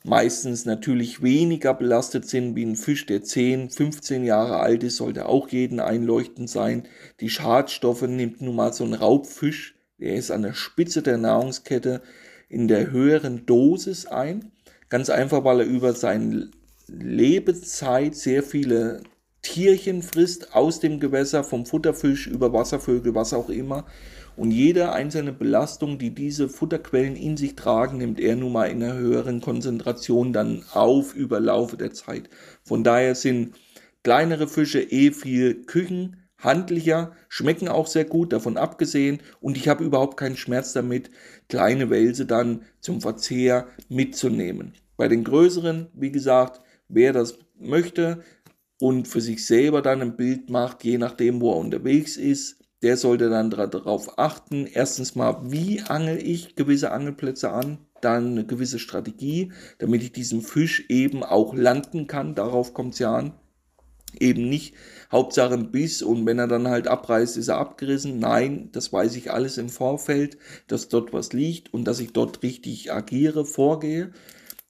meistens natürlich weniger belastet sind wie ein Fisch, der 10, 15 Jahre alt ist, sollte auch jeden einleuchtend sein. Die Schadstoffe nimmt nun mal so ein Raubfisch, der ist an der Spitze der Nahrungskette in der höheren Dosis ein. Ganz einfach, weil er über seine Lebezeit sehr viele Tierchen frisst aus dem Gewässer, vom Futterfisch über Wasservögel, was auch immer. Und jede einzelne Belastung, die diese Futterquellen in sich tragen, nimmt er nun mal in einer höheren Konzentration dann auf über Laufe der Zeit. Von daher sind kleinere Fische eh viel küchenhandlicher, schmecken auch sehr gut, davon abgesehen. Und ich habe überhaupt keinen Schmerz damit, kleine Wälse dann zum Verzehr mitzunehmen. Bei den größeren, wie gesagt, wer das möchte und für sich selber dann ein Bild macht, je nachdem, wo er unterwegs ist, der sollte dann darauf achten, erstens mal, wie angel ich gewisse Angelplätze an. dann eine gewisse Strategie, damit ich diesen Fisch eben auch landen kann. Darauf kommt es ja an. Eben nicht Hauptsache ein Biss und wenn er dann halt abreißt, ist er abgerissen. Nein, das weiß ich alles im Vorfeld, dass dort was liegt und dass ich dort richtig agiere, vorgehe.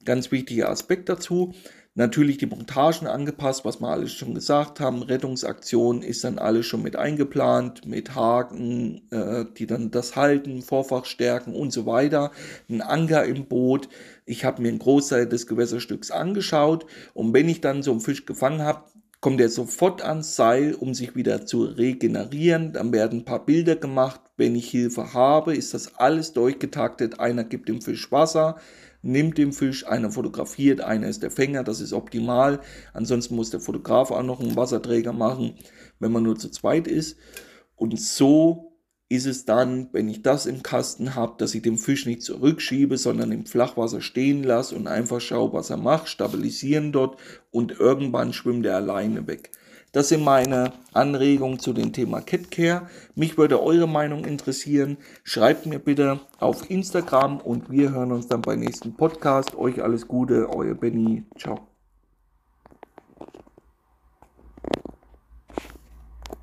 Ganz wichtiger Aspekt dazu. Natürlich die Montagen angepasst, was wir alles schon gesagt haben. Rettungsaktion ist dann alles schon mit eingeplant, mit Haken, äh, die dann das halten, Vorfach stärken und so weiter. Ein Anker im Boot. Ich habe mir einen Großteil des Gewässerstücks angeschaut und wenn ich dann so einen Fisch gefangen habe, kommt er sofort ans Seil, um sich wieder zu regenerieren. Dann werden ein paar Bilder gemacht. Wenn ich Hilfe habe, ist das alles durchgetaktet. Einer gibt dem Fisch Wasser nimmt den Fisch, einer fotografiert, einer ist der Fänger, das ist optimal. Ansonsten muss der Fotograf auch noch einen Wasserträger machen, wenn man nur zu zweit ist. Und so ist es dann, wenn ich das im Kasten habe, dass ich den Fisch nicht zurückschiebe, sondern im Flachwasser stehen lasse und einfach schaue, was er macht, stabilisieren dort und irgendwann schwimmt er alleine weg. Das sind meine Anregungen zu dem Thema Catcare. Mich würde eure Meinung interessieren. Schreibt mir bitte auf Instagram und wir hören uns dann beim nächsten Podcast. Euch alles Gute, euer Benny. Ciao.